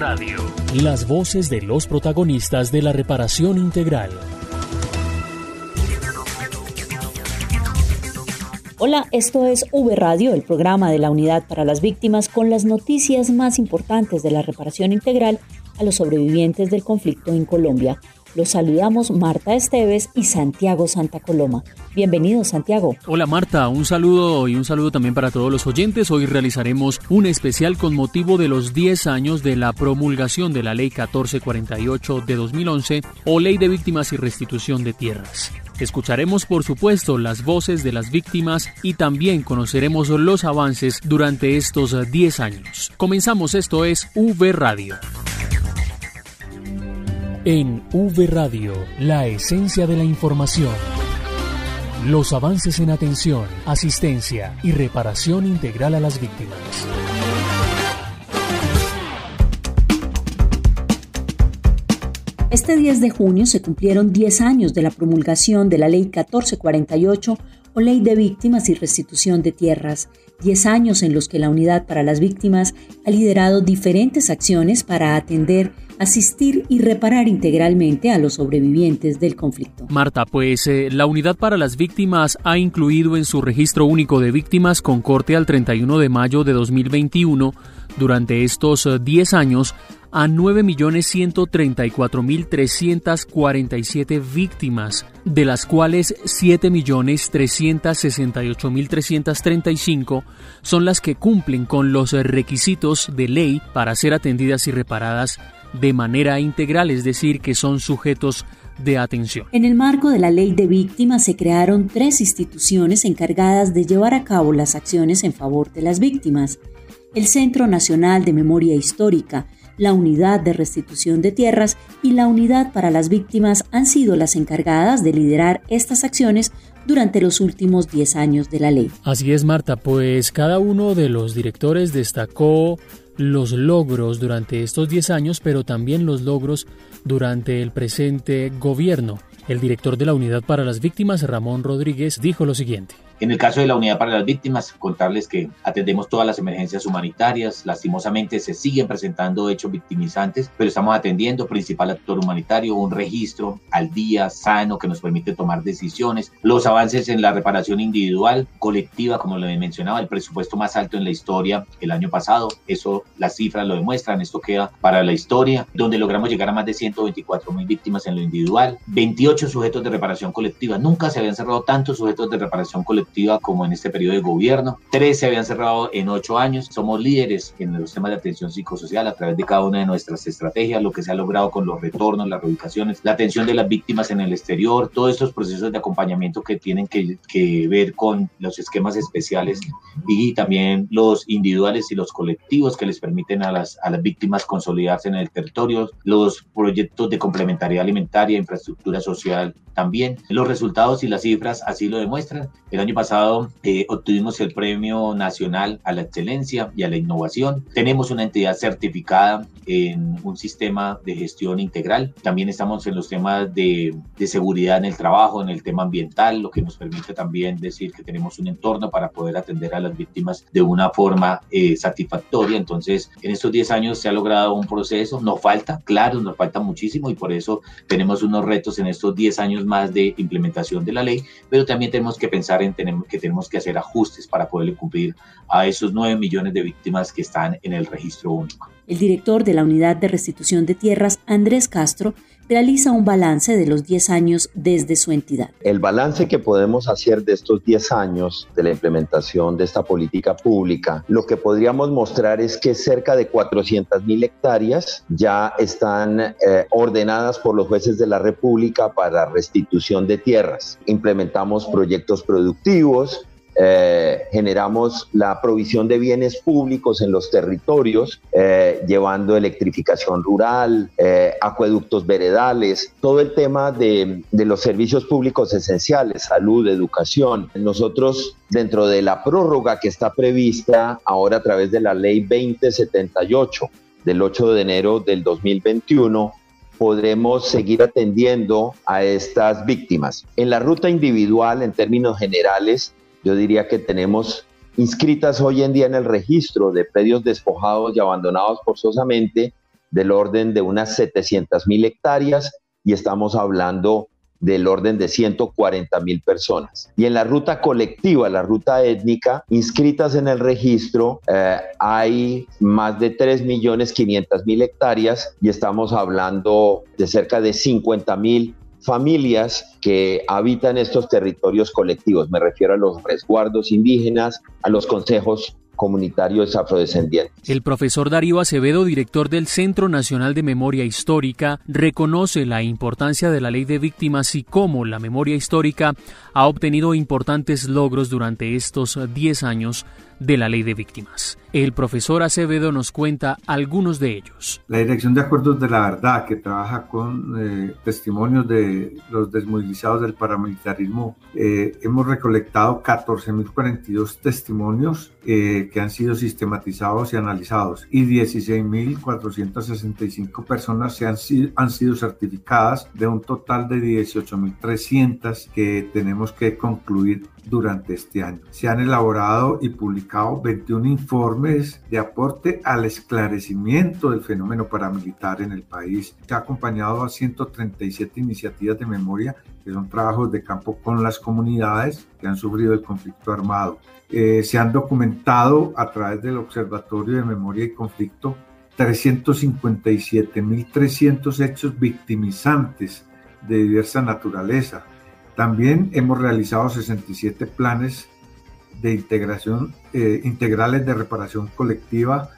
Radio. Las voces de los protagonistas de la reparación integral. Hola, esto es V Radio, el programa de la Unidad para las Víctimas con las noticias más importantes de la reparación integral a los sobrevivientes del conflicto en Colombia. Los saludamos Marta Esteves y Santiago Santa Coloma. Bienvenido, Santiago. Hola, Marta. Un saludo y un saludo también para todos los oyentes. Hoy realizaremos un especial con motivo de los 10 años de la promulgación de la Ley 1448 de 2011 o Ley de Víctimas y Restitución de Tierras. Escucharemos, por supuesto, las voces de las víctimas y también conoceremos los avances durante estos 10 años. Comenzamos, esto es V Radio. En V Radio, la esencia de la información. Los avances en atención, asistencia y reparación integral a las víctimas. Este 10 de junio se cumplieron 10 años de la promulgación de la Ley 1448 o Ley de Víctimas y Restitución de Tierras, 10 años en los que la Unidad para las Víctimas ha liderado diferentes acciones para atender, asistir y reparar integralmente a los sobrevivientes del conflicto. Marta, pues eh, la Unidad para las Víctimas ha incluido en su registro único de víctimas con corte al 31 de mayo de 2021 durante estos 10 años a 9.134.347 víctimas, de las cuales 7.368.335 son las que cumplen con los requisitos de ley para ser atendidas y reparadas de manera integral, es decir, que son sujetos de atención. En el marco de la ley de víctimas se crearon tres instituciones encargadas de llevar a cabo las acciones en favor de las víctimas. El Centro Nacional de Memoria Histórica, la Unidad de Restitución de Tierras y la Unidad para las Víctimas han sido las encargadas de liderar estas acciones durante los últimos 10 años de la ley. Así es, Marta, pues cada uno de los directores destacó los logros durante estos 10 años, pero también los logros durante el presente gobierno. El director de la Unidad para las Víctimas, Ramón Rodríguez, dijo lo siguiente. En el caso de la Unidad para las Víctimas, contarles que atendemos todas las emergencias humanitarias. Lastimosamente se siguen presentando hechos victimizantes, pero estamos atendiendo principal actor humanitario, un registro al día sano que nos permite tomar decisiones. Los avances en la reparación individual, colectiva, como lo mencionaba, el presupuesto más alto en la historia el año pasado. Eso las cifras lo demuestran. Esto queda para la historia, donde logramos llegar a más de 124 mil víctimas en lo individual, 28 sujetos de reparación colectiva. Nunca se habían cerrado tantos sujetos de reparación colectiva como en este periodo de gobierno. Tres se habían cerrado en ocho años. Somos líderes en los temas de atención psicosocial a través de cada una de nuestras estrategias, lo que se ha logrado con los retornos, las reubicaciones, la atención de las víctimas en el exterior, todos estos procesos de acompañamiento que tienen que, que ver con los esquemas especiales y también los individuales y los colectivos que les permiten a las, a las víctimas consolidarse en el territorio, los proyectos de complementariedad alimentaria, infraestructura social también. Los resultados y las cifras así lo demuestran. El año pasado eh, obtuvimos el Premio Nacional a la Excelencia y a la Innovación. Tenemos una entidad certificada en un sistema de gestión integral. También estamos en los temas de, de seguridad en el trabajo, en el tema ambiental, lo que nos permite también decir que tenemos un entorno para poder atender a las víctimas de una forma eh, satisfactoria. Entonces, en estos 10 años se ha logrado un proceso. Nos falta, claro, nos falta muchísimo y por eso tenemos unos retos en estos 10 años más de implementación de la ley, pero también tenemos que pensar en tenemos, que tenemos que hacer ajustes para poder cumplir a esos 9 millones de víctimas que están en el registro único. El director de la Unidad de Restitución de Tierras, Andrés Castro, realiza un balance de los 10 años desde su entidad. El balance que podemos hacer de estos 10 años de la implementación de esta política pública, lo que podríamos mostrar es que cerca de 400 mil hectáreas ya están eh, ordenadas por los jueces de la República para restitución de tierras. Implementamos proyectos productivos, eh, generamos la provisión de bienes públicos en los territorios, eh, llevando electrificación rural, eh, acueductos veredales, todo el tema de, de los servicios públicos esenciales, salud, educación. Nosotros, dentro de la prórroga que está prevista ahora a través de la ley 2078 del 8 de enero del 2021, podremos seguir atendiendo a estas víctimas. En la ruta individual, en términos generales, yo diría que tenemos inscritas hoy en día en el registro de predios despojados y abandonados forzosamente del orden de unas 700 mil hectáreas y estamos hablando del orden de 140 mil personas. Y en la ruta colectiva, la ruta étnica, inscritas en el registro, eh, hay más de 3 millones 500 mil hectáreas y estamos hablando de cerca de 50 mil familias que habitan estos territorios colectivos. Me refiero a los resguardos indígenas, a los consejos comunitarios afrodescendientes. El profesor Darío Acevedo, director del Centro Nacional de Memoria Histórica, reconoce la importancia de la ley de víctimas y cómo la memoria histórica ha obtenido importantes logros durante estos 10 años de la ley de víctimas. El profesor Acevedo nos cuenta algunos de ellos. La Dirección de Acuerdos de la Verdad, que trabaja con eh, testimonios de los desmovilizados del paramilitarismo, eh, hemos recolectado 14.042 testimonios eh, que han sido sistematizados y analizados y 16.465 personas se han, han sido certificadas de un total de 18.300 que tenemos que concluir durante este año. Se han elaborado y publicado 21 informes de aporte al esclarecimiento del fenómeno paramilitar en el país. Se ha acompañado a 137 iniciativas de memoria que son trabajos de campo con las comunidades que han sufrido el conflicto armado. Eh, se han documentado a través del Observatorio de Memoria y Conflicto 357.300 hechos victimizantes de diversa naturaleza, también hemos realizado 67 planes de integración eh, integrales de reparación colectiva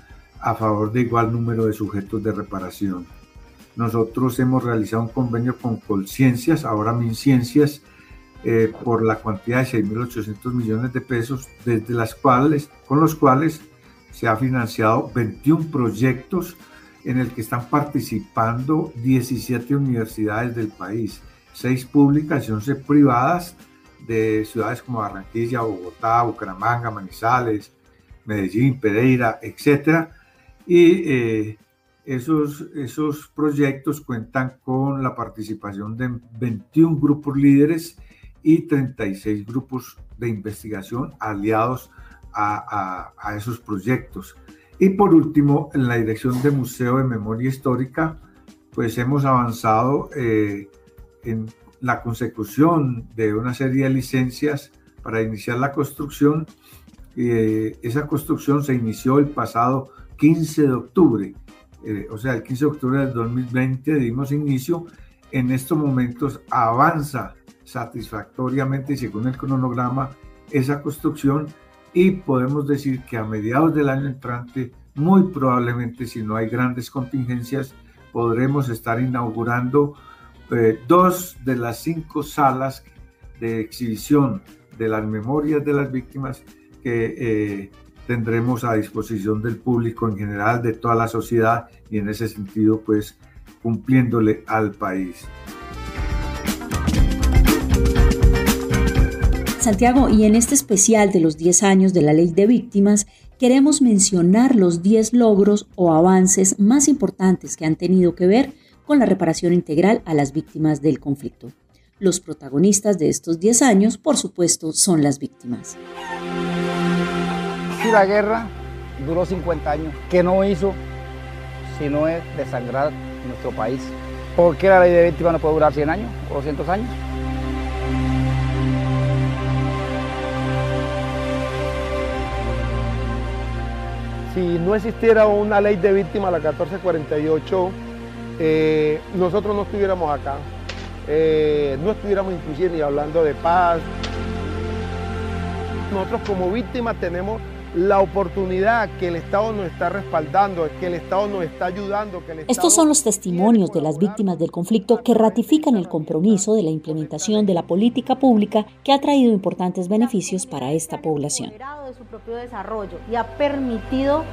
a favor de igual número de sujetos de reparación. Nosotros hemos realizado un convenio con Colciencias, ahora MinCiencias, eh, por la cuantía de 6.800 millones de pesos, desde las cuales, con los cuales se ha financiado 21 proyectos en el que están participando 17 universidades del país seis públicas y once privadas de ciudades como Barranquilla, Bogotá, Bucaramanga, Manizales, Medellín, Pereira, etc. Y eh, esos, esos proyectos cuentan con la participación de 21 grupos líderes y 36 grupos de investigación aliados a, a, esos proyectos. Y por último, en la dirección de Museo de Memoria Histórica, pues hemos avanzado eh, en la consecución de una serie de licencias para iniciar la construcción. Eh, esa construcción se inició el pasado 15 de octubre, eh, o sea, el 15 de octubre del 2020 dimos inicio. En estos momentos avanza satisfactoriamente, según el cronograma, esa construcción y podemos decir que a mediados del año entrante, muy probablemente si no hay grandes contingencias, podremos estar inaugurando eh, dos de las cinco salas de exhibición de las memorias de las víctimas que eh, tendremos a disposición del público en general, de toda la sociedad y en ese sentido pues cumpliéndole al país. Santiago, y en este especial de los 10 años de la ley de víctimas, queremos mencionar los 10 logros o avances más importantes que han tenido que ver con la reparación integral a las víctimas del conflicto. Los protagonistas de estos 10 años, por supuesto, son las víctimas. Si la guerra duró 50 años, ¿qué no hizo sino es desangrar nuestro país? ¿Por qué la ley de víctimas no puede durar 100 años o 200 años? Si no existiera una ley de víctimas, la 1448, eh, nosotros no estuviéramos acá, eh, no estuviéramos inclusive ni hablando de paz. Nosotros como víctimas tenemos la oportunidad que el Estado nos está respaldando, que el Estado nos está ayudando. Que el Estos son los testimonios de las víctimas del conflicto que ratifican el compromiso de la implementación de la política pública que ha traído importantes beneficios para esta población. de su propio desarrollo y ha permitido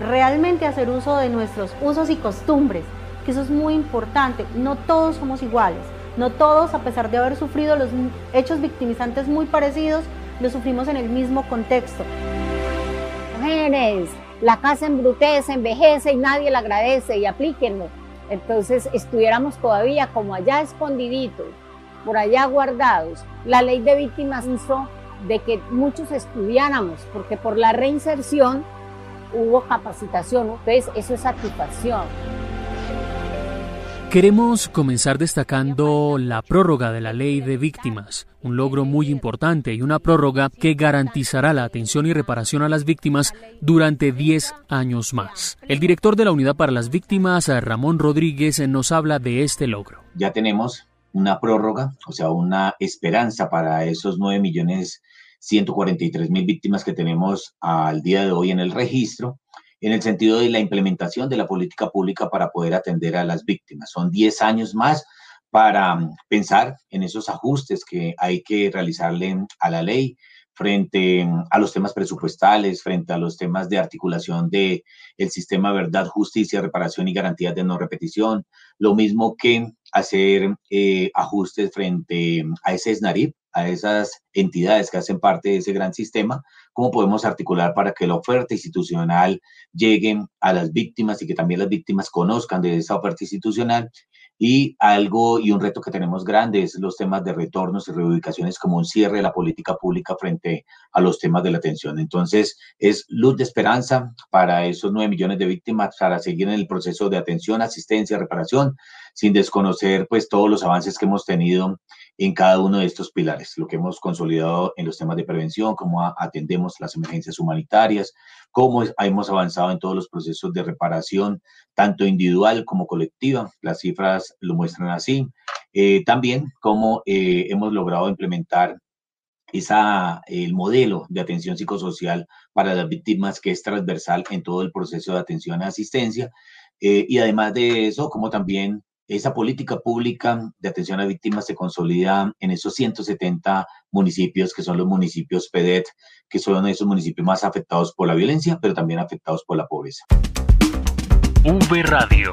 realmente hacer uso de nuestros usos y costumbres, que eso es muy importante. No todos somos iguales, no todos, a pesar de haber sufrido los hechos victimizantes muy parecidos, lo sufrimos en el mismo contexto mujeres, la casa embrutece, envejece y nadie la agradece y aplíquenlo. Entonces estuviéramos todavía como allá escondiditos, por allá guardados. La ley de víctimas hizo de que muchos estudiáramos, porque por la reinserción hubo capacitación, entonces eso es satisfacción. Queremos comenzar destacando la prórroga de la ley de víctimas, un logro muy importante y una prórroga que garantizará la atención y reparación a las víctimas durante 10 años más. El director de la Unidad para las Víctimas, Ramón Rodríguez, nos habla de este logro. Ya tenemos una prórroga, o sea, una esperanza para esos 9 millones 143 mil víctimas que tenemos al día de hoy en el registro en el sentido de la implementación de la política pública para poder atender a las víctimas. Son 10 años más para mm, pensar en esos ajustes que hay que realizarle a la ley frente mm, a los temas presupuestales, frente a los temas de articulación de el sistema verdad, justicia, reparación y garantías de no repetición, lo mismo que hacer eh, ajustes frente mm, a ese SNARIP, a esas entidades que hacen parte de ese gran sistema, cómo podemos articular para que la oferta institucional llegue a las víctimas y que también las víctimas conozcan de esa oferta institucional. Y algo y un reto que tenemos grande es los temas de retornos y reubicaciones como un cierre de la política pública frente a los temas de la atención. Entonces, es luz de esperanza para esos nueve millones de víctimas para seguir en el proceso de atención, asistencia, reparación, sin desconocer pues todos los avances que hemos tenido en cada uno de estos pilares, lo que hemos consolidado en los temas de prevención, cómo atendemos las emergencias humanitarias, cómo hemos avanzado en todos los procesos de reparación, tanto individual como colectiva. Las cifras lo muestran así. Eh, también cómo eh, hemos logrado implementar esa, el modelo de atención psicosocial para las víctimas que es transversal en todo el proceso de atención y asistencia. Eh, y además de eso, como también esa política pública de atención a víctimas se consolida en esos 170 municipios que son los municipios PEDET, que son esos municipios más afectados por la violencia, pero también afectados por la pobreza. V Radio.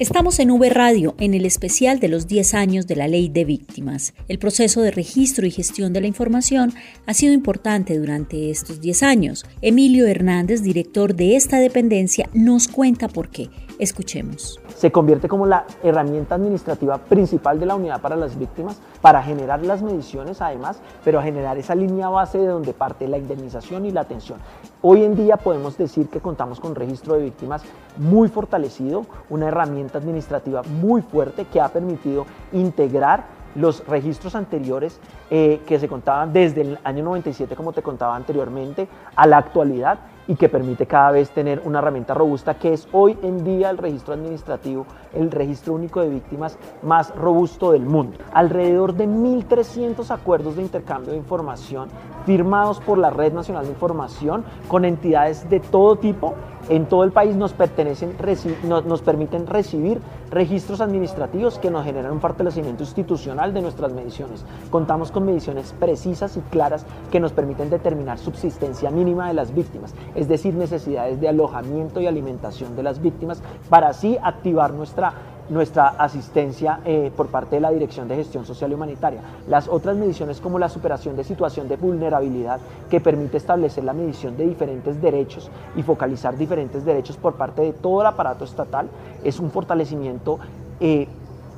Estamos en V Radio, en el especial de los 10 años de la Ley de Víctimas. El proceso de registro y gestión de la información ha sido importante durante estos 10 años. Emilio Hernández, director de esta dependencia, nos cuenta por qué. Escuchemos. Se convierte como la herramienta administrativa principal de la unidad para las víctimas para generar las mediciones además, pero generar esa línea base de donde parte la indemnización y la atención. Hoy en día podemos decir que contamos con registro de víctimas muy fortalecido, una herramienta administrativa muy fuerte que ha permitido integrar los registros anteriores eh, que se contaban desde el año 97, como te contaba anteriormente, a la actualidad y que permite cada vez tener una herramienta robusta que es hoy en día el registro administrativo, el registro único de víctimas más robusto del mundo. Alrededor de 1.300 acuerdos de intercambio de información firmados por la Red Nacional de Información con entidades de todo tipo en todo el país nos, pertenecen, nos, permiten recibir registros administrativos que nos generan un fortalecimiento institucional de nuestras mediciones. Contamos con mediciones precisas y claras que nos permiten determinar subsistencia mínima de las víctimas, es decir, necesidades de alojamiento y alimentación de las víctimas, para así activar nuestra nuestra asistencia eh, por parte de la Dirección de Gestión Social y Humanitaria. Las otras mediciones como la superación de situación de vulnerabilidad que permite establecer la medición de diferentes derechos y focalizar diferentes derechos por parte de todo el aparato estatal es un fortalecimiento eh,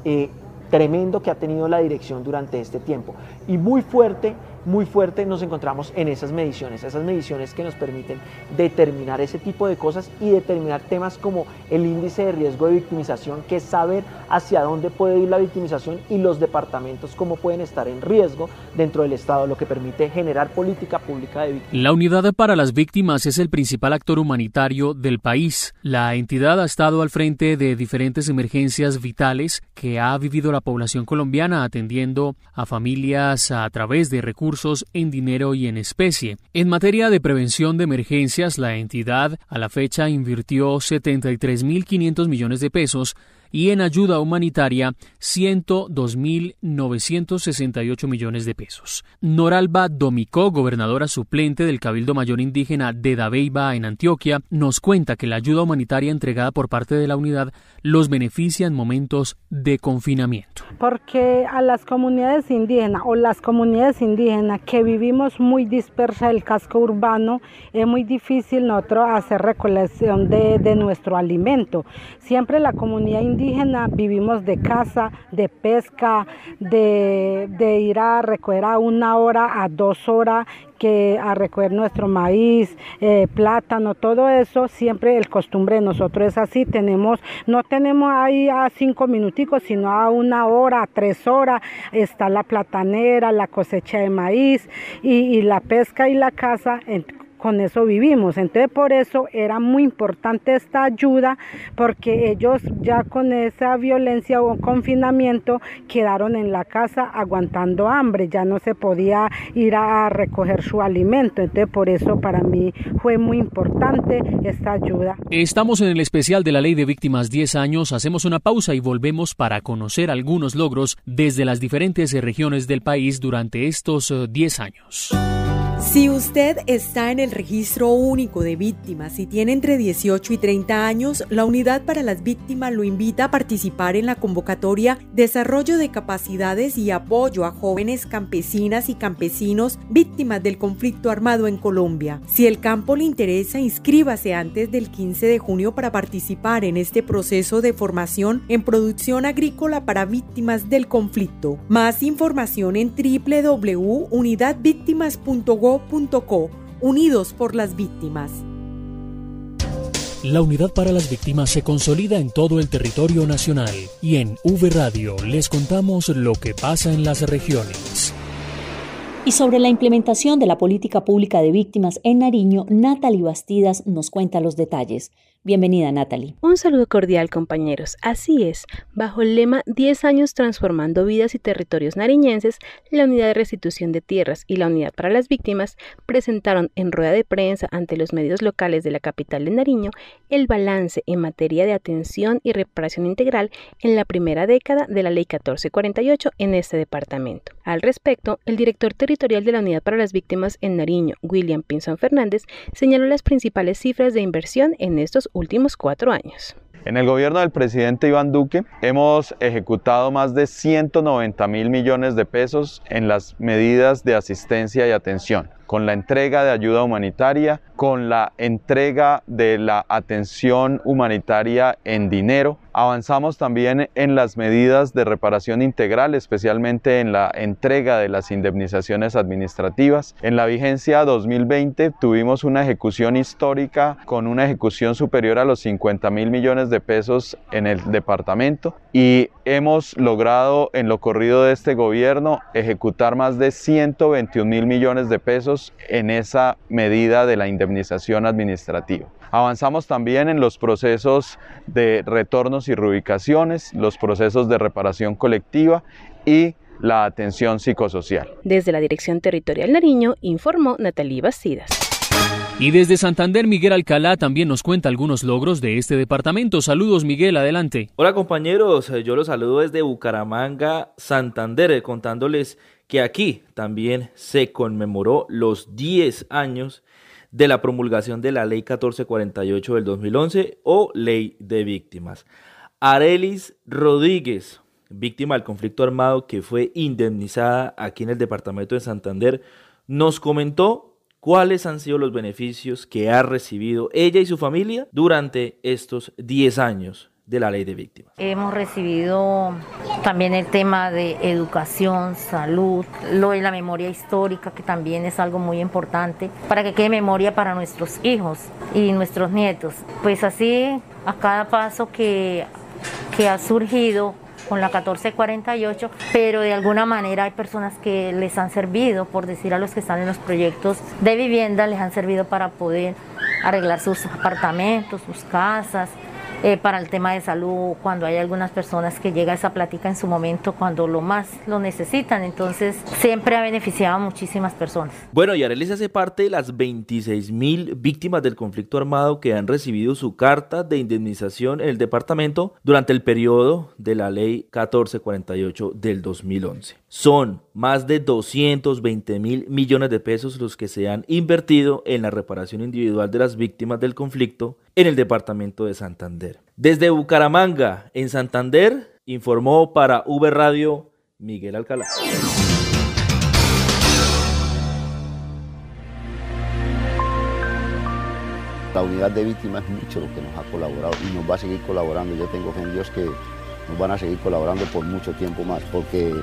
eh, tremendo que ha tenido la dirección durante este tiempo y muy fuerte muy fuerte nos encontramos en esas mediciones, esas mediciones que nos permiten determinar ese tipo de cosas y determinar temas como el índice de riesgo de victimización, que es saber hacia dónde puede ir la victimización y los departamentos cómo pueden estar en riesgo dentro del Estado, lo que permite generar política pública de víctimas. La Unidad para las Víctimas es el principal actor humanitario del país. La entidad ha estado al frente de diferentes emergencias vitales que ha vivido la población colombiana atendiendo a familias a través de recursos en dinero y en especie. En materia de prevención de emergencias, la entidad a la fecha invirtió 73.500 millones de pesos y en ayuda humanitaria 102.968 millones de pesos. Noralba Domicó, gobernadora suplente del Cabildo Mayor Indígena de Dabeiba en Antioquia, nos cuenta que la ayuda humanitaria entregada por parte de la unidad los beneficia en momentos de confinamiento. Porque a las comunidades indígenas o las comunidades indígenas que vivimos muy dispersas el casco urbano, es muy difícil nosotros hacer recolección de, de nuestro alimento. Siempre la comunidad indígena indígena vivimos de caza, de pesca, de, de ir a recoger a una hora, a dos horas que a recoger nuestro maíz, eh, plátano, todo eso, siempre el costumbre de nosotros es así, tenemos, no tenemos ahí a cinco minuticos, sino a una hora, a tres horas, está la platanera, la cosecha de maíz y, la pesca y la caza con eso vivimos. Entonces por eso era muy importante esta ayuda porque ellos ya con esa violencia o confinamiento quedaron en la casa aguantando hambre, ya no se podía ir a recoger su alimento. Entonces por eso para mí fue muy importante esta ayuda. Estamos en el especial de la Ley de Víctimas 10 años, hacemos una pausa y volvemos para conocer algunos logros desde las diferentes regiones del país durante estos 10 años. Si usted está en el registro único de víctimas y tiene entre 18 y 30 años, la Unidad para las Víctimas lo invita a participar en la convocatoria Desarrollo de Capacidades y Apoyo a Jóvenes Campesinas y Campesinos Víctimas del Conflicto Armado en Colombia. Si el campo le interesa, inscríbase antes del 15 de junio para participar en este proceso de formación en producción agrícola para víctimas del conflicto. Más información en Unidos por las Víctimas. La Unidad para las Víctimas se consolida en todo el territorio nacional y en V Radio les contamos lo que pasa en las regiones. Y sobre la implementación de la política pública de víctimas en Nariño, Natalie Bastidas nos cuenta los detalles. Bienvenida, Natalie. Un saludo cordial, compañeros. Así es, bajo el lema 10 años transformando vidas y territorios nariñenses, la Unidad de Restitución de Tierras y la Unidad para las Víctimas presentaron en rueda de prensa ante los medios locales de la capital de Nariño el balance en materia de atención y reparación integral en la primera década de la Ley 1448 en este departamento. Al respecto, el director territorial de la Unidad para las Víctimas en Nariño, William Pinson Fernández, señaló las principales cifras de inversión en estos últimos cuatro años. En el gobierno del presidente Iván Duque hemos ejecutado más de 190 mil millones de pesos en las medidas de asistencia y atención con la entrega de ayuda humanitaria, con la entrega de la atención humanitaria en dinero. Avanzamos también en las medidas de reparación integral, especialmente en la entrega de las indemnizaciones administrativas. En la vigencia 2020 tuvimos una ejecución histórica con una ejecución superior a los 50 mil millones de pesos en el departamento y hemos logrado en lo corrido de este gobierno ejecutar más de 121 mil millones de pesos en esa medida de la indemnización administrativa. Avanzamos también en los procesos de retornos y reubicaciones, los procesos de reparación colectiva y la atención psicosocial. Desde la Dirección Territorial Nariño informó Natalie Bastidas. Y desde Santander, Miguel Alcalá también nos cuenta algunos logros de este departamento. Saludos, Miguel, adelante. Hola compañeros, yo los saludo desde Bucaramanga, Santander, contándoles que aquí también se conmemoró los 10 años de la promulgación de la Ley 1448 del 2011 o Ley de Víctimas. Arelis Rodríguez, víctima del conflicto armado que fue indemnizada aquí en el departamento de Santander, nos comentó cuáles han sido los beneficios que ha recibido ella y su familia durante estos 10 años de la ley de víctimas. Hemos recibido también el tema de educación, salud, lo de la memoria histórica, que también es algo muy importante para que quede memoria para nuestros hijos y nuestros nietos. Pues así, a cada paso que, que ha surgido con la 1448, pero de alguna manera hay personas que les han servido, por decir a los que están en los proyectos de vivienda, les han servido para poder arreglar sus apartamentos, sus casas, eh, para el tema de salud, cuando hay algunas personas que llega esa plática en su momento cuando lo más lo necesitan. Entonces, siempre ha beneficiado a muchísimas personas. Bueno, y Arelis hace parte de las 26 mil víctimas del conflicto armado que han recibido su carta de indemnización en el departamento durante el periodo de la ley 1448 del 2011. Son más de 220 mil millones de pesos los que se han invertido en la reparación individual de las víctimas del conflicto en el departamento de Santander. Desde Bucaramanga, en Santander, informó para V Radio Miguel Alcalá. La unidad de víctimas es mucho lo que nos ha colaborado y nos va a seguir colaborando. Yo tengo fe en Dios que nos van a seguir colaborando por mucho tiempo más, porque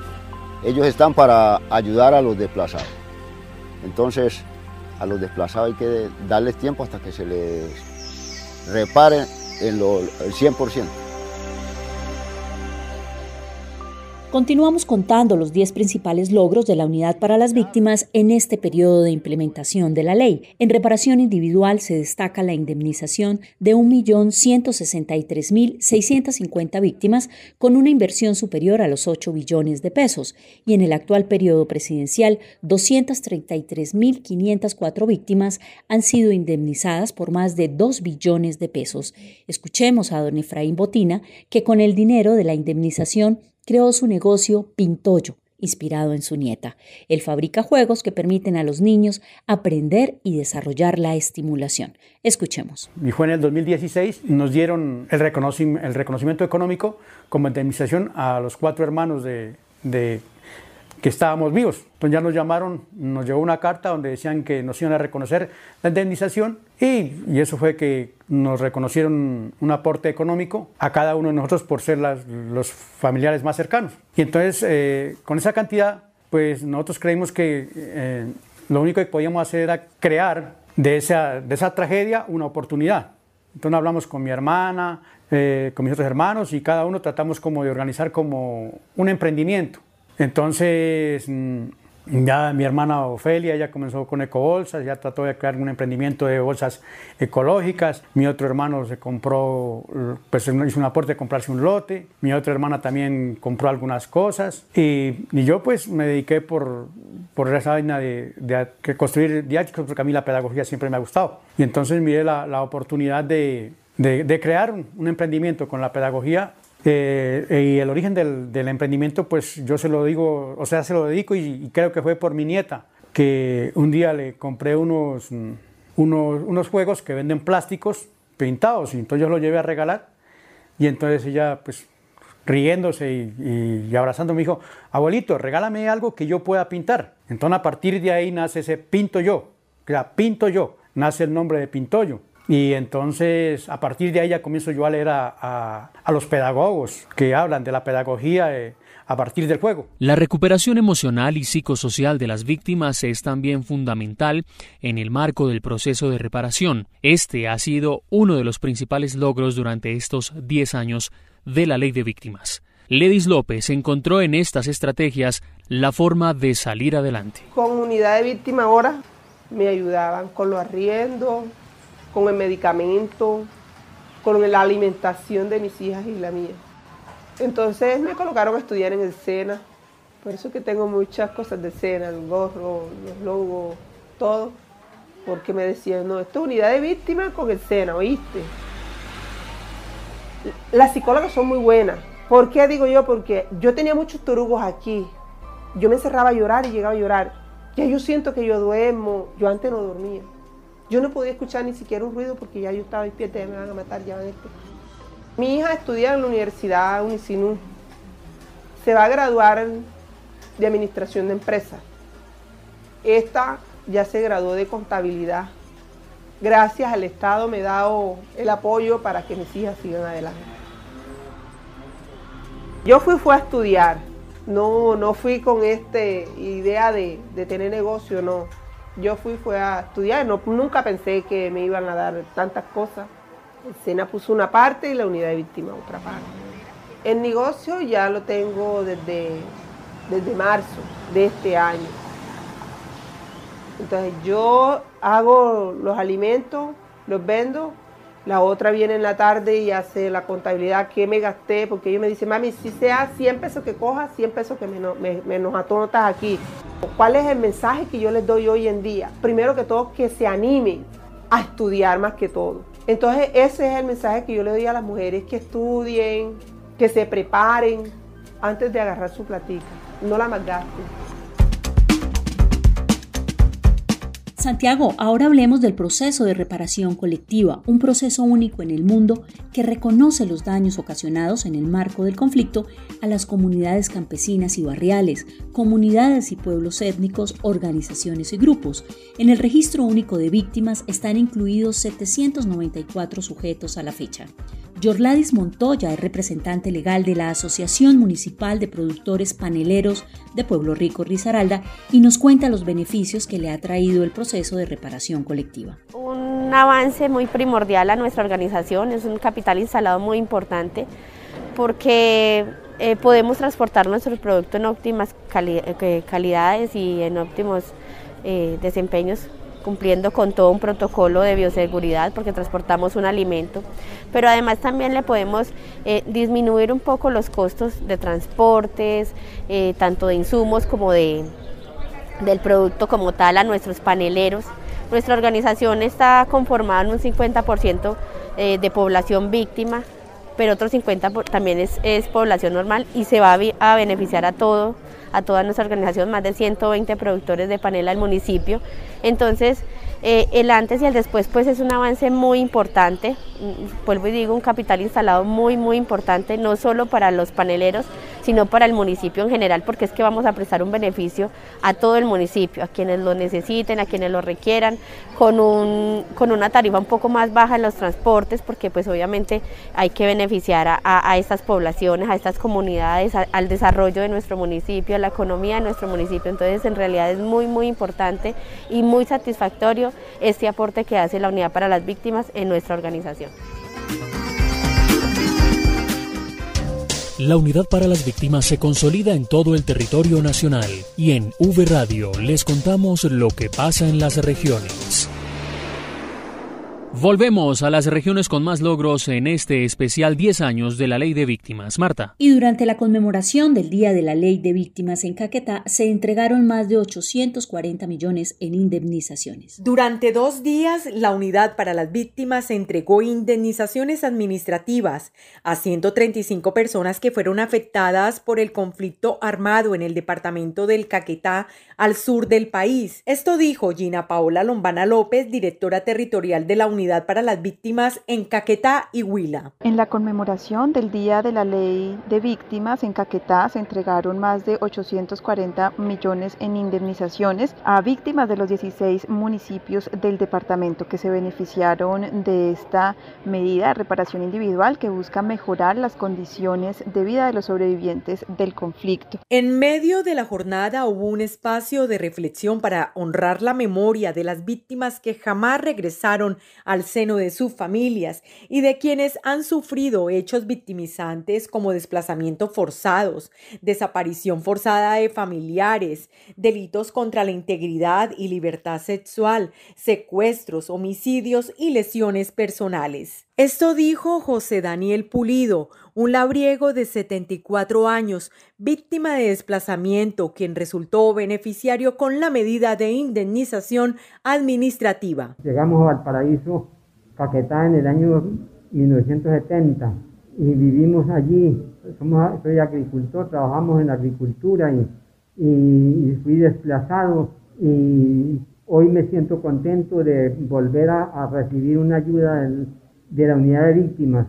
ellos están para ayudar a los desplazados. Entonces, a los desplazados hay que darles tiempo hasta que se les repare en lo, el 100%. Continuamos contando los 10 principales logros de la Unidad para las Víctimas en este periodo de implementación de la ley. En reparación individual se destaca la indemnización de 1.163.650 víctimas con una inversión superior a los 8 billones de pesos y en el actual periodo presidencial 233.504 víctimas han sido indemnizadas por más de 2 billones de pesos. Escuchemos a don Efraín Botina que con el dinero de la indemnización creó su negocio Pintoyo, inspirado en su nieta. Él fabrica juegos que permiten a los niños aprender y desarrollar la estimulación. Escuchemos. Y fue en el 2016, nos dieron el, reconocimiento económico como indemnización a los cuatro hermanos de, de que estábamos vivos. Entonces ya nos llamaron, nos llegó una carta donde decían que nos iban a reconocer la indemnización y, y eso fue que nos reconocieron un aporte económico a cada uno de nosotros por ser las, los familiares más cercanos. Y entonces eh, con esa cantidad, pues nosotros creímos que eh, lo único que podíamos hacer era crear de esa, de esa tragedia una oportunidad. Entonces hablamos con mi hermana, eh, con mis otros hermanos y cada uno tratamos como de organizar como un emprendimiento. Entonces, mm, ya mi hermana Ofelia ya comenzó con ecobolsas, ya trató de crear un emprendimiento de bolsas ecológicas. Mi otro hermano se compró, pues hizo un aporte de comprarse un lote. Mi otra hermana también compró algunas cosas. Y, yo pues me dediqué por, por esa vaina de, de, construir diáticos, porque a mí la pedagogía siempre me ha gustado. Y entonces miré la, la oportunidad de, de, crear un emprendimiento con la pedagogía eh, y el origen del, emprendimiento, pues yo se lo digo, o sea, se lo dedico y, creo que fue por mi nieta, que un día le compré unos, unos, unos, juegos que venden plásticos pintados y entonces yo los llevé a regalar y entonces ella, pues riéndose y, y, abrazando me dijo, abuelito, regálame algo que yo pueda pintar. Entonces a partir de ahí nace ese pinto yo, sea, pinto yo, nace el nombre de Pintoyo. Y entonces, a partir de ahí ya comienzo yo a leer a, los pedagogos que hablan de la pedagogía eh, a partir del juego. La recuperación emocional y psicosocial de las víctimas es también fundamental en el marco del proceso de reparación. Este ha sido uno de los principales logros durante estos 10 años de la ley de víctimas. Ledis López encontró en estas estrategias la forma de salir adelante. Con unidad de víctima ahora me ayudaban con los arriendos, con el medicamento, con la alimentación de mis hijas y la mía. Entonces me colocaron a estudiar en el SENA, por eso que tengo muchas cosas de SENA, el gorro, los logos, todo, porque me decían, no, esto es unidad de víctimas con el SENA, ¿oíste? Las psicólogas son muy buenas. ¿Por qué digo yo? Porque yo tenía muchos turugos aquí. Yo me encerraba a llorar y llegaba a llorar. Ya yo siento que yo duermo. Yo antes no dormía. Yo no podía escuchar ni siquiera un ruido porque ya yo estaba despierta, ya me van a matar, ya van a Mi hija estudia en la Universidad Unicinú. Se va a graduar de Administración de Empresas. Esta ya se graduó de Contabilidad. Gracias al Estado me he dado el apoyo para que mis hijas sigan adelante. Yo fui, a estudiar, no, no fui con esta idea de, de tener negocio, no yo fui fue a estudiar, no, nunca pensé que me iban a dar tantas cosas. El SENA puso una parte y la unidad de víctimas otra parte. El negocio ya lo tengo desde, desde marzo de este año. Entonces yo hago los alimentos, los vendo La otra viene en la tarde y hace la contabilidad, qué me gasté, porque ella me dice, mami, si sea 100 pesos que cojas, 100 pesos que me, nos atotas aquí. ¿Cuál es el mensaje que yo les doy hoy en día? Primero que todo, que se animen a estudiar más que todo. Entonces ese es el mensaje que yo le doy a las mujeres, que estudien, que se preparen antes de agarrar su platica, no la malgasten. Santiago, ahora hablemos del proceso de reparación colectiva, un proceso único en el mundo que reconoce los daños ocasionados en el marco del conflicto a las comunidades campesinas y barriales, comunidades y pueblos étnicos, organizaciones y grupos. En el registro único de víctimas están incluidos 794 sujetos a la fecha. Yorladis Montoya es representante legal de la Asociación Municipal de Productores Paneleros de Pueblo Rico Risaralda y nos cuenta los beneficios que le ha traído el proceso de reparación colectiva. Un avance muy primordial a nuestra organización, es un capital instalado muy importante porque eh, podemos transportar nuestro producto en óptimas eh, calidades y en óptimos eh, desempeños cumpliendo con todo un protocolo de bioseguridad porque transportamos un alimento, pero además también le podemos eh, disminuir un poco los costos de transportes, eh, tanto de insumos como de, del producto como tal a nuestros paneleros. Nuestra organización está conformada en un 50% eh, de población víctima, pero otro 50% también es, población normal y se va a, a beneficiar a todo a toda nuestra organización, más de 120 productores de panela del municipio. Entonces, eh, el antes y el después pues es un avance muy importante, mm, vuelvo y digo, un capital instalado muy muy importante, no solo para los paneleros, sino para el municipio en general, porque es que vamos a prestar un beneficio a todo el municipio, a quienes lo necesiten, a quienes lo requieran, con, un, con una tarifa un poco más baja en los transportes, porque pues obviamente hay que beneficiar a, a, estas poblaciones, a estas comunidades, al desarrollo de nuestro municipio, a la economía de nuestro municipio. Entonces en realidad es muy muy importante y muy satisfactorio este aporte que hace la Unidad para las Víctimas en nuestra organización. La Unidad para las Víctimas se consolida en todo el territorio nacional y en V Radio les contamos lo que pasa en las regiones. Volvemos a las regiones con más logros en este especial 10 años de la Ley de Víctimas. Marta. Y durante la conmemoración del Día de la Ley de Víctimas en Caquetá se entregaron más de 840 millones en indemnizaciones. Durante dos días, la Unidad para las Víctimas entregó indemnizaciones administrativas a 135 personas que fueron afectadas por el conflicto armado en el departamento del Caquetá al sur del país. Esto dijo Gina Paola Lombana López, directora territorial de la Unidad para las Víctimas en Caquetá y Huila. En la conmemoración del Día de la Ley de Víctimas en Caquetá se entregaron más de 840 millones en indemnizaciones a víctimas de los 16 municipios del departamento que se beneficiaron de esta medida de reparación individual que busca mejorar las condiciones de vida de los sobrevivientes del conflicto. En medio de la jornada hubo un espacio de reflexión para honrar la memoria de las víctimas que jamás regresaron a al seno de sus familias y de quienes han sufrido hechos victimizantes como desplazamiento forzados, desaparición forzada de familiares, delitos contra la integridad y libertad sexual, secuestros, homicidios y lesiones personales. Esto dijo José Daniel Pulido, un labriego de 74 años, víctima de desplazamiento, quien resultó beneficiario con la medida de indemnización administrativa. Llegamos al paraíso Caquetá en el año 1970 y vivimos allí. Somos, soy agricultor, trabajamos en agricultura y, y, fui desplazado y hoy me siento contento de volver a, a recibir una ayuda de la unidad de víctimas.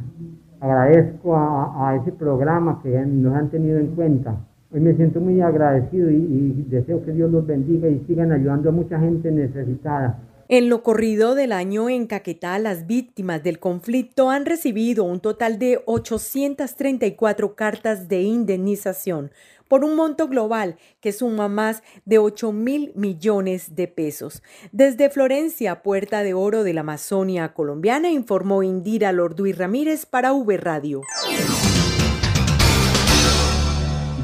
Agradezco a, ese programa que nos han tenido en cuenta. Hoy me siento muy agradecido y, deseo que Dios los bendiga y sigan ayudando a mucha gente necesitada. En lo corrido del año en Caquetá, las víctimas del conflicto han recibido un total de 834 cartas de indemnización por un monto global que suma más de 8 mil millones de pesos. Desde Florencia, Puerta de Oro de la Amazonia colombiana, informó Indira Lorduy Ramírez para V Radio.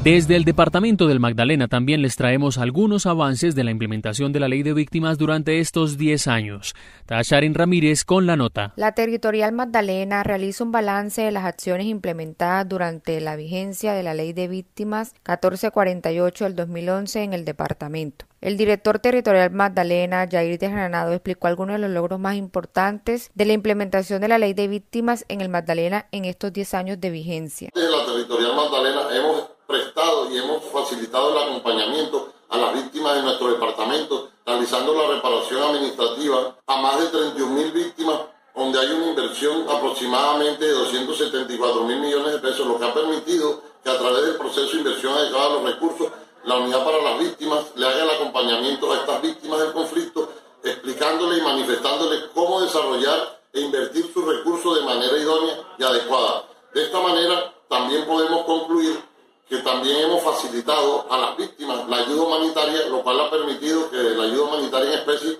Desde el Departamento del Magdalena también les traemos algunos avances de la implementación de la Ley de Víctimas durante estos 10 años. Tasharin Ramírez con la nota. La Territorial Magdalena realiza un balance de las acciones implementadas durante la vigencia de la Ley de Víctimas 1448 del 2011 en el departamento. El director territorial Magdalena, Jair de Granado, explicó algunos de los logros más importantes de la implementación de la ley de víctimas en el Magdalena en estos 10 años de vigencia. En la territorial Magdalena hemos prestado y hemos facilitado el acompañamiento a las víctimas de nuestro departamento, realizando la reparación administrativa a más de 31 mil víctimas, donde hay una inversión aproximadamente de 274 mil millones de pesos, lo que ha permitido que a través del proceso de inversión adecuada de los recursos, la unidad para las víctimas le haga el acompañamiento a estas víctimas del conflicto, explicándole y manifestándole cómo desarrollar e invertir sus recursos de manera idónea y adecuada. De esta manera, también podemos concluir que también hemos facilitado a las víctimas la ayuda humanitaria, lo cual ha permitido que la ayuda humanitaria en especie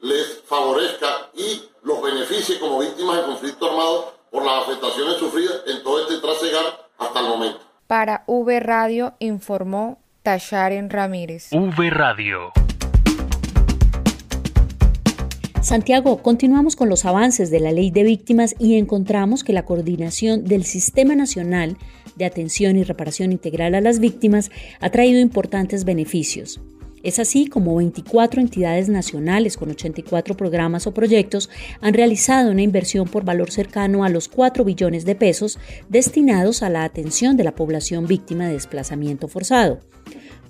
les favorezca y los beneficie como víctimas de conflicto armado por las afectaciones sufridas en todo este trasegar hasta el momento. Para V Radio informó Tasharen Ramírez. V Radio. Santiago, continuamos con los avances de la ley de víctimas y encontramos que la coordinación del Sistema Nacional de Atención y Reparación Integral a las Víctimas ha traído importantes beneficios. Es así como 24 entidades nacionales con 84 programas o proyectos han realizado una inversión por valor cercano a los 4 billones de pesos destinados a la atención de la población víctima de desplazamiento forzado.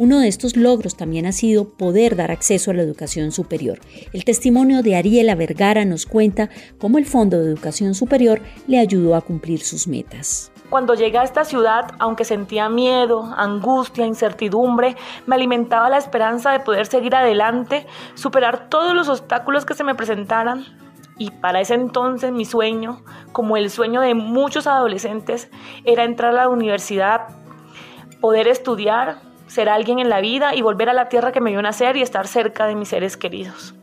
Uno de estos logros también ha sido poder dar acceso a la educación superior. El testimonio de Ariela Vergara nos cuenta cómo el Fondo de Educación Superior le ayudó a cumplir sus metas. Cuando llegué a esta ciudad, aunque sentía miedo, angustia, incertidumbre, me alimentaba la esperanza de poder seguir adelante, superar todos los obstáculos que se me presentaran. Y para ese entonces mi sueño, como el sueño de muchos adolescentes, era entrar a la universidad, poder estudiar, ser alguien en la vida y volver a la tierra que me vio nacer y estar cerca de mis seres queridos.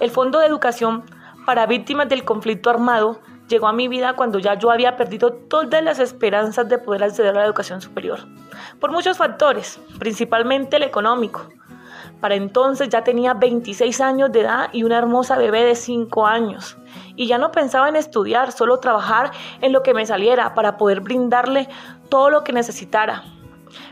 El Fondo de Educación para Víctimas del Conflicto Armado llegó a mi vida cuando ya yo había perdido todas las esperanzas de poder acceder a la educación superior, por muchos factores, principalmente el económico. Para entonces ya tenía 26 años de edad y una hermosa bebé de 5 años. Y ya no pensaba en estudiar, solo trabajar en lo que me saliera para poder brindarle todo lo que necesitara.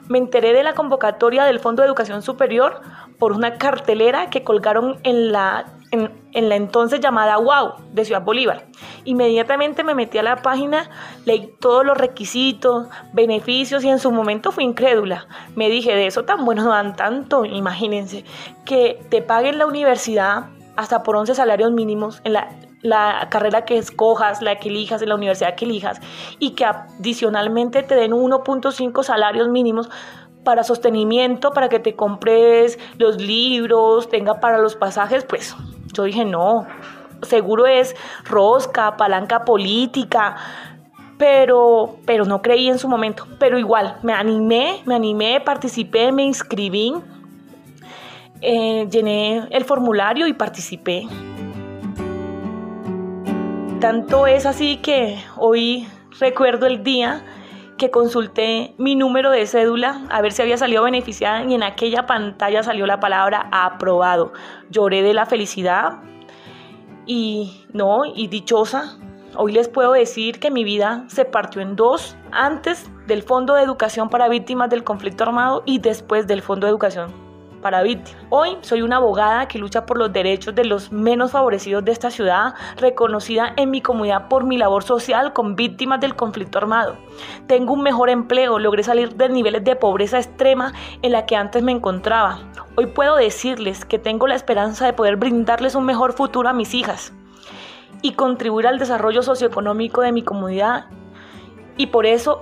Me enteré de la convocatoria del Fondo de Educación Superior por una cartelera que colgaron en la en, la entonces llamada WOW de Ciudad Bolívar. Inmediatamente me metí a la página, leí todos los requisitos, beneficios y en su momento fui incrédula. Me dije, de eso tan bueno no dan tanto, imagínense, que te paguen la universidad hasta por 11 salarios mínimos en la, la carrera que escojas, la que elijas, en la universidad que elijas, y que adicionalmente te den 1.5 salarios mínimos para sostenimiento, para que te compres los libros, tenga para los pasajes, pues yo dije, no, seguro es rosca, palanca política, pero, pero no creí en su momento. Pero igual, me animé, me animé, participé, me inscribí, eh, llené el formulario y participé. Tanto es así que hoy recuerdo el día que consulté mi número de cédula a ver si había salido beneficiada y en aquella pantalla salió la palabra aprobado. Lloré de la felicidad y no, y dichosa. Hoy les puedo decir que mi vida se partió en dos, antes del Fondo de Educación para Víctimas del Conflicto Armado y después del Fondo de Educación para víctimas. Hoy soy una abogada que lucha por los derechos de los menos favorecidos de esta ciudad, reconocida en mi comunidad por mi labor social con víctimas del conflicto armado. Tengo un mejor empleo, logré salir de niveles de pobreza extrema en la que antes me encontraba. Hoy puedo decirles que tengo la esperanza de poder brindarles un mejor futuro a mis hijas y contribuir al desarrollo socioeconómico de mi comunidad. Y por eso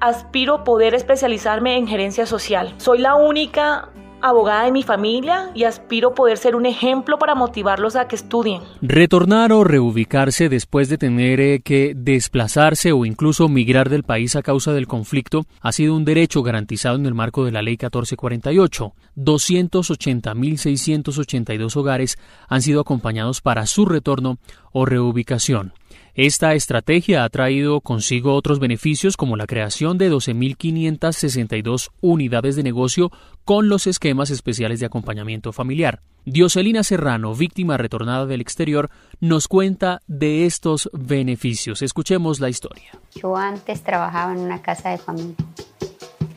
aspiro poder especializarme en gerencia social. Soy la única abogada de mi familia y aspiro poder ser un ejemplo para motivarlos a que estudien. Retornar o reubicarse después de tener eh, que desplazarse o incluso migrar del país a causa del conflicto ha sido un derecho garantizado en el marco de la Ley 1448. 280.682 hogares han sido acompañados para su retorno o reubicación. Esta estrategia ha traído consigo otros beneficios como la creación de 12.562 unidades de negocio con los esquemas especiales de acompañamiento familiar. Dioselina Serrano, víctima retornada del exterior, nos cuenta de estos beneficios. Escuchemos la historia. Yo antes trabajaba en una casa de familia.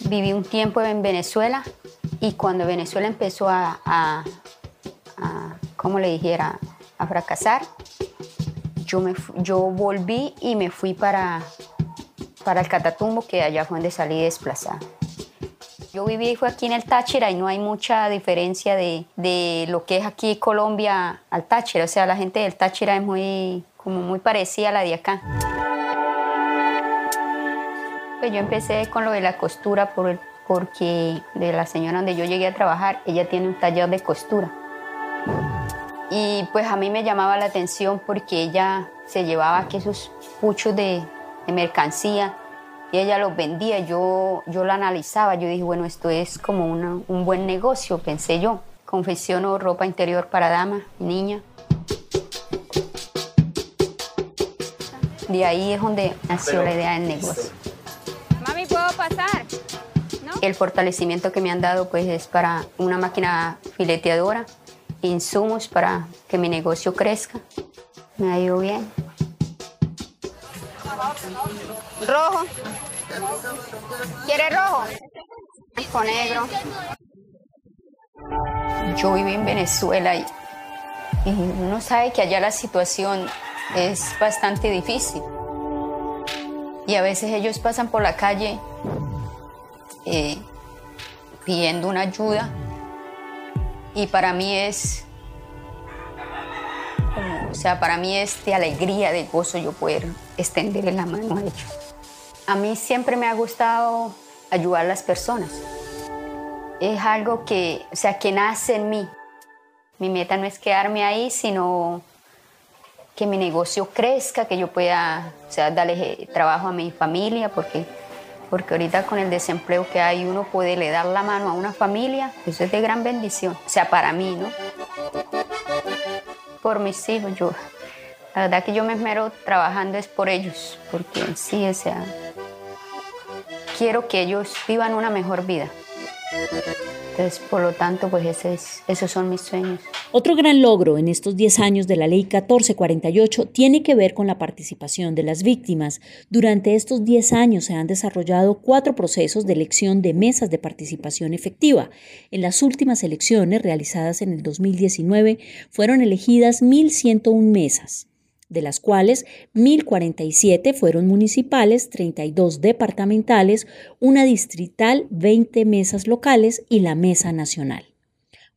Viví un tiempo en Venezuela y cuando Venezuela empezó a, a, como le dijera, a fracasar, yo, volví y me fui para, para el Catatumbo, que allá fue donde salí desplazada. Yo viví fue aquí en el Táchira y no hay mucha diferencia de, de, lo que es aquí Colombia al Táchira. O sea, la gente del Táchira es muy, como muy parecida a la de acá. Pues yo empecé con lo de la costura por porque de la señora donde yo llegué a trabajar, ella tiene un taller de costura. Y pues a mí me llamaba la atención porque ella se llevaba aquí esos puchos de, mercancía y ella los vendía. Yo, yo lo analizaba, yo dije, bueno, esto es como un buen negocio, pensé yo. Confecciono ropa interior para dama, niña. De ahí es donde nació la idea del negocio. Mami, ¿puedo pasar? El fortalecimiento que me han dado pues es para una máquina fileteadora, insumos para que mi negocio crezca. Me ha ido bien. Rojo. ¿Quiere rojo? Con negro. Yo viví en Venezuela y, uno sabe que allá la situación es bastante difícil. Y a veces ellos pasan por la calle eh, pidiendo una ayuda y para mí es, o sea, para mí es de alegría, de gozo yo poder extenderle la mano a ellos. A mí siempre me ha gustado ayudar a las personas. Es algo que, o sea, que nace en mí. Mi meta no es quedarme ahí, sino que mi negocio crezca, que yo pueda, o sea, darle trabajo a mi familia, porque porque ahorita con el desempleo que hay uno puede le dar la mano a una familia, eso es de gran bendición, o sea, para mí, ¿no? Por mis hijos, yo, la verdad que yo me esmero trabajando es por ellos, porque sí, o sea, quiero que ellos vivan una mejor vida. Entonces, por lo tanto, pues ese es, esos son mis sueños. Otro gran logro en estos 10 años de la Ley 1448 tiene que ver con la participación de las víctimas. Durante estos 10 años se han desarrollado cuatro procesos de elección de mesas de participación efectiva. En las últimas elecciones realizadas en el 2019 fueron elegidas 1.101 mesas de las cuales 1.047 fueron municipales, 32 departamentales, una distrital, 20 mesas locales y la mesa nacional.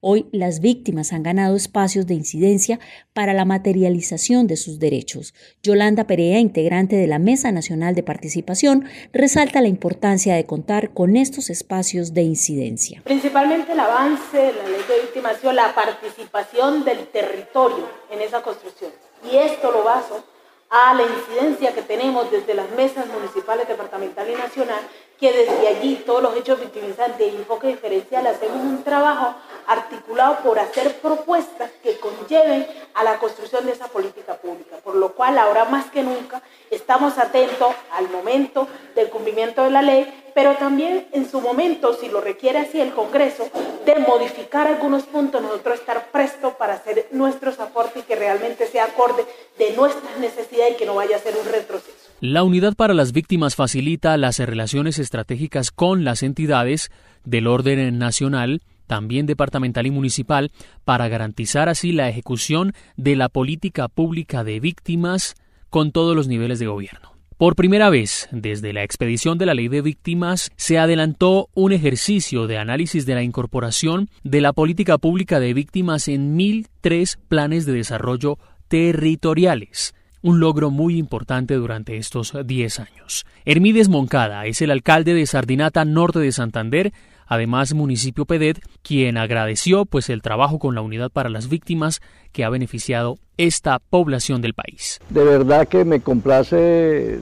Hoy las víctimas han ganado espacios de incidencia para la materialización de sus derechos. Yolanda Perea, integrante de la Mesa Nacional de Participación, resalta la importancia de contar con estos espacios de incidencia. Principalmente el avance de la ley de víctimas la participación del territorio en esa construcción. Y esto lo baso a la incidencia que tenemos desde las mesas municipales, departamental y nacional, que desde allí todos los hechos victimizantes y enfoque diferencial hacemos un trabajo articulado por hacer propuestas que conlleven a la construcción de esa política pública, por lo cual ahora más que nunca estamos atentos al momento del cumplimiento de la ley, pero también en su momento, si lo requiere así el Congreso, de modificar algunos puntos, nosotros estar prestos para hacer nuestros aportes y que realmente sea acorde de nuestras necesidades y que no vaya a ser un retroceso. La Unidad para las Víctimas facilita las relaciones estratégicas con las entidades del orden nacional, también departamental y municipal, para garantizar así la ejecución de la política pública de víctimas con todos los niveles de gobierno. Por primera vez, desde la expedición de la ley de víctimas, se adelantó un ejercicio de análisis de la incorporación de la política pública de víctimas en 1.003 planes de desarrollo territoriales un logro muy importante durante estos 10 años. Hermídez Moncada es el alcalde de Sardinata Norte de Santander, además municipio Pedet, quien agradeció pues el trabajo con la unidad para las víctimas que ha beneficiado esta población del país. De verdad que me complace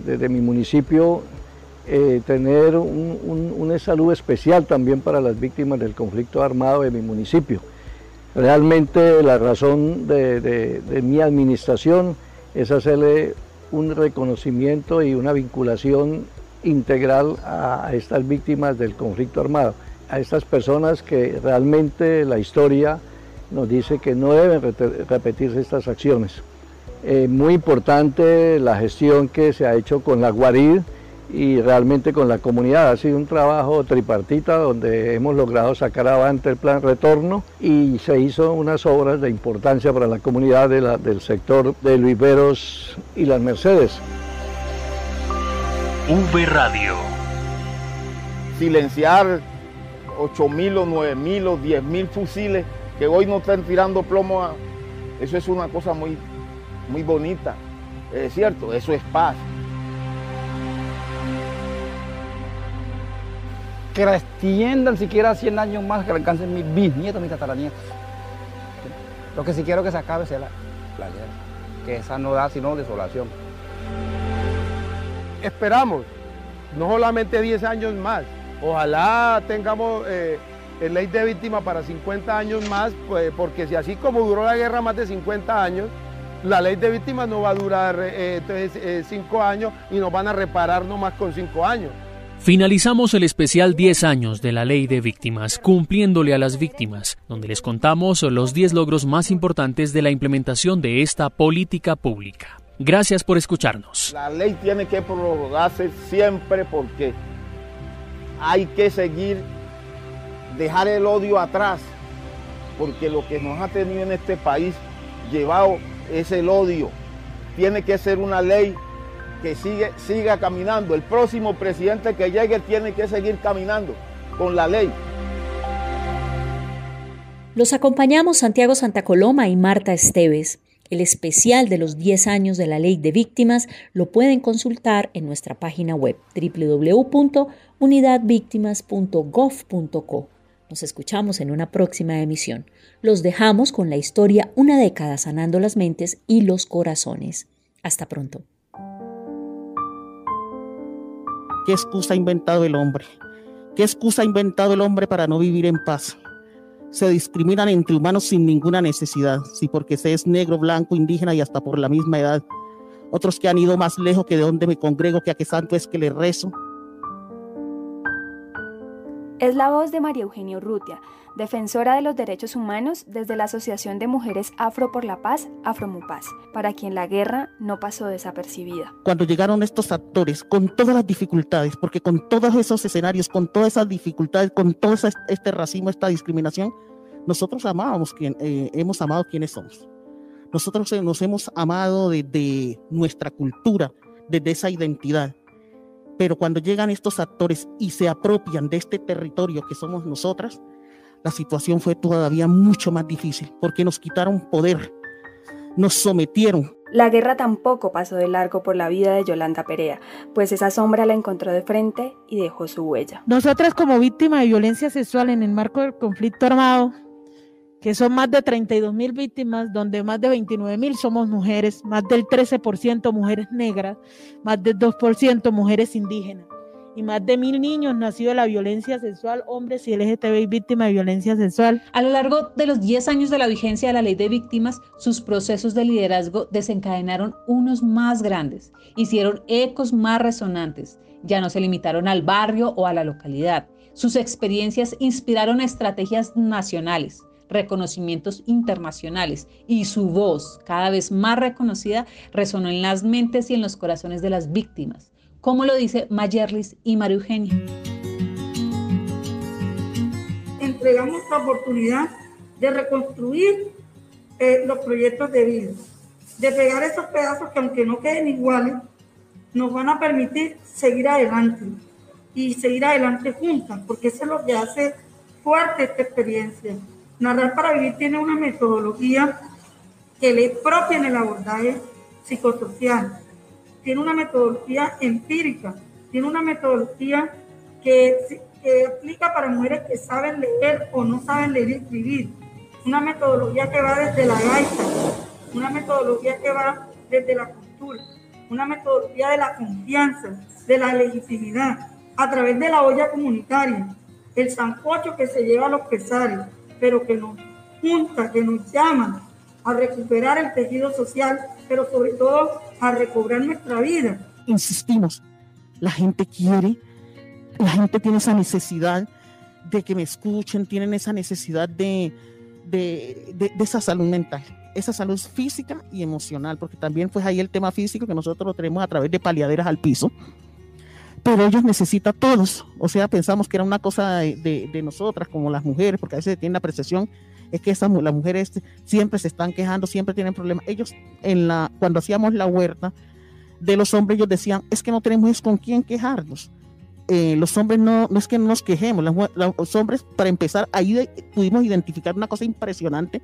desde mi municipio eh, tener un, una salud especial también para las víctimas del conflicto armado de mi municipio. Realmente la razón de mi administración es hacerle un reconocimiento y una vinculación integral a estas víctimas del conflicto armado, a estas personas que realmente la historia nos dice que no deben repetirse estas acciones. Eh, muy importante la gestión que se ha hecho con la Guarid y realmente con la comunidad. Ha sido un trabajo tripartita donde hemos logrado sacar adelante el plan retorno y se hizo unas obras de importancia para la comunidad del sector de Luis Veros y las Mercedes. V Radio. Silenciar 8 mil o 9 mil o 10 mil fusiles que hoy no están tirando plomo, eso es una cosa muy, muy bonita. Es cierto, eso es paz. Que la extiendan siquiera 100 años más, que la alcancen mis bisnietos, mis tataranietos. Lo que sí quiero que se acabe sea la, la guerra, que esa no da sino desolación. Esperamos, no solamente 10 años más, ojalá tengamos eh, ley de víctima para 50 años más, pues, porque si así como duró la guerra más de 50 años, la ley de víctimas no va a durar 5 eh, eh, años y nos van a reparar nomás con 5 años. Finalizamos el especial 10 años de la ley de víctimas, cumpliéndole a las víctimas, donde les contamos los 10 logros más importantes de la implementación de esta política pública. Gracias por escucharnos. La ley tiene que prorrogarse siempre porque hay que seguir dejar el odio atrás, porque lo que nos ha tenido en este país llevado es el odio. Tiene que ser una ley que sigue, siga caminando. El próximo presidente que llegue tiene que seguir caminando con la ley. Los acompañamos Santiago Santa Coloma y Marta Esteves. El especial de los 10 años de la ley de víctimas lo pueden consultar en nuestra página web www.unidadvictimas.gov.co. Nos escuchamos en una próxima emisión. Los dejamos con la historia Una década sanando las mentes y los corazones. Hasta pronto. ¿Qué excusa ha inventado el hombre? ¿Qué excusa ha inventado el hombre para no vivir en paz? Se discriminan entre humanos sin ninguna necesidad, si porque se es negro, blanco, indígena y hasta por la misma edad. Otros que han ido más lejos que de donde me congrego, que a qué santo es que le rezo, es la voz de María Eugenia Urrutia, defensora de los derechos humanos desde la Asociación de Mujeres Afro por la Paz, Afromupaz, para quien la guerra no pasó desapercibida. Cuando llegaron estos actores, con todas las dificultades, porque con todos esos escenarios, con todas esas dificultades, con todo este racismo, esta discriminación, nosotros amábamos eh, hemos amado quienes somos. Nosotros nos hemos amado desde nuestra cultura, desde esa identidad pero cuando llegan estos actores y se apropian de este territorio que somos nosotras, la situación fue todavía mucho más difícil porque nos quitaron poder, nos sometieron. La guerra tampoco pasó de largo por la vida de Yolanda Perea, pues esa sombra la encontró de frente y dejó su huella. Nosotras como víctima de violencia sexual en el marco del conflicto armado, que son más de 32 mil víctimas, donde más de 29 mil somos mujeres, más del 13% mujeres negras, más del 2% mujeres indígenas y más de mil niños nacidos de la violencia sexual, hombres y LGTBI víctimas de violencia sexual. A lo largo de los 10 años de la vigencia de la ley de víctimas, sus procesos de liderazgo desencadenaron unos más grandes, hicieron ecos más resonantes, ya no se limitaron al barrio o a la localidad. Sus experiencias inspiraron estrategias nacionales reconocimientos internacionales y su voz, cada vez más reconocida, resonó en las mentes y en los corazones de las víctimas, como lo dice Mayerlis y María Eugenia. Entregamos la oportunidad de reconstruir eh, los proyectos de vida, de pegar esos pedazos que aunque no queden iguales, nos van a permitir seguir adelante y seguir adelante juntas, porque eso es lo que hace fuerte esta experiencia. Narrar para Vivir tiene una metodología que le propia en el abordaje psicosocial. Tiene una metodología empírica, tiene una metodología que, que aplica para mujeres que saben leer o no saben leer y escribir. Una metodología que va desde la gaita, una metodología que va desde la cultura, una metodología de la confianza, de la legitimidad, a través de la olla comunitaria, el sancocho que se lleva a los pesares, pero que nos junta, que nos llama a recuperar el tejido social, pero sobre todo a recobrar nuestra vida. Insistimos, la gente quiere, la gente tiene esa necesidad de que me escuchen, tienen esa necesidad de, de, de, esa salud mental, esa salud física y emocional, porque también pues ahí el tema físico que nosotros lo tenemos a través de paliaderas al piso, pero ellos necesitan todos, o sea, pensamos que era una cosa de, de nosotras como las mujeres, porque a veces tienen la percepción es que esas, las mujeres siempre se están quejando, siempre tienen problemas. Ellos, en la, cuando hacíamos la huerta de los hombres, ellos decían, es que no tenemos con quién quejarnos. Eh, los hombres no, no es que no nos quejemos, los hombres, para empezar, ahí pudimos identificar una cosa impresionante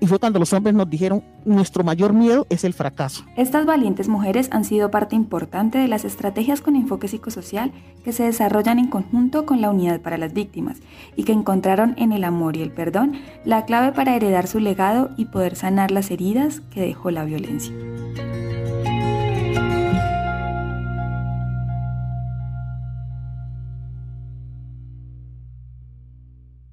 y fue cuando los hombres nos dijeron, nuestro mayor miedo es el fracaso. Estas valientes mujeres han sido parte importante de las estrategias con enfoque psicosocial que se desarrollan en conjunto con la unidad para las víctimas y que encontraron en el amor y el perdón la clave para heredar su legado y poder sanar las heridas que dejó la violencia.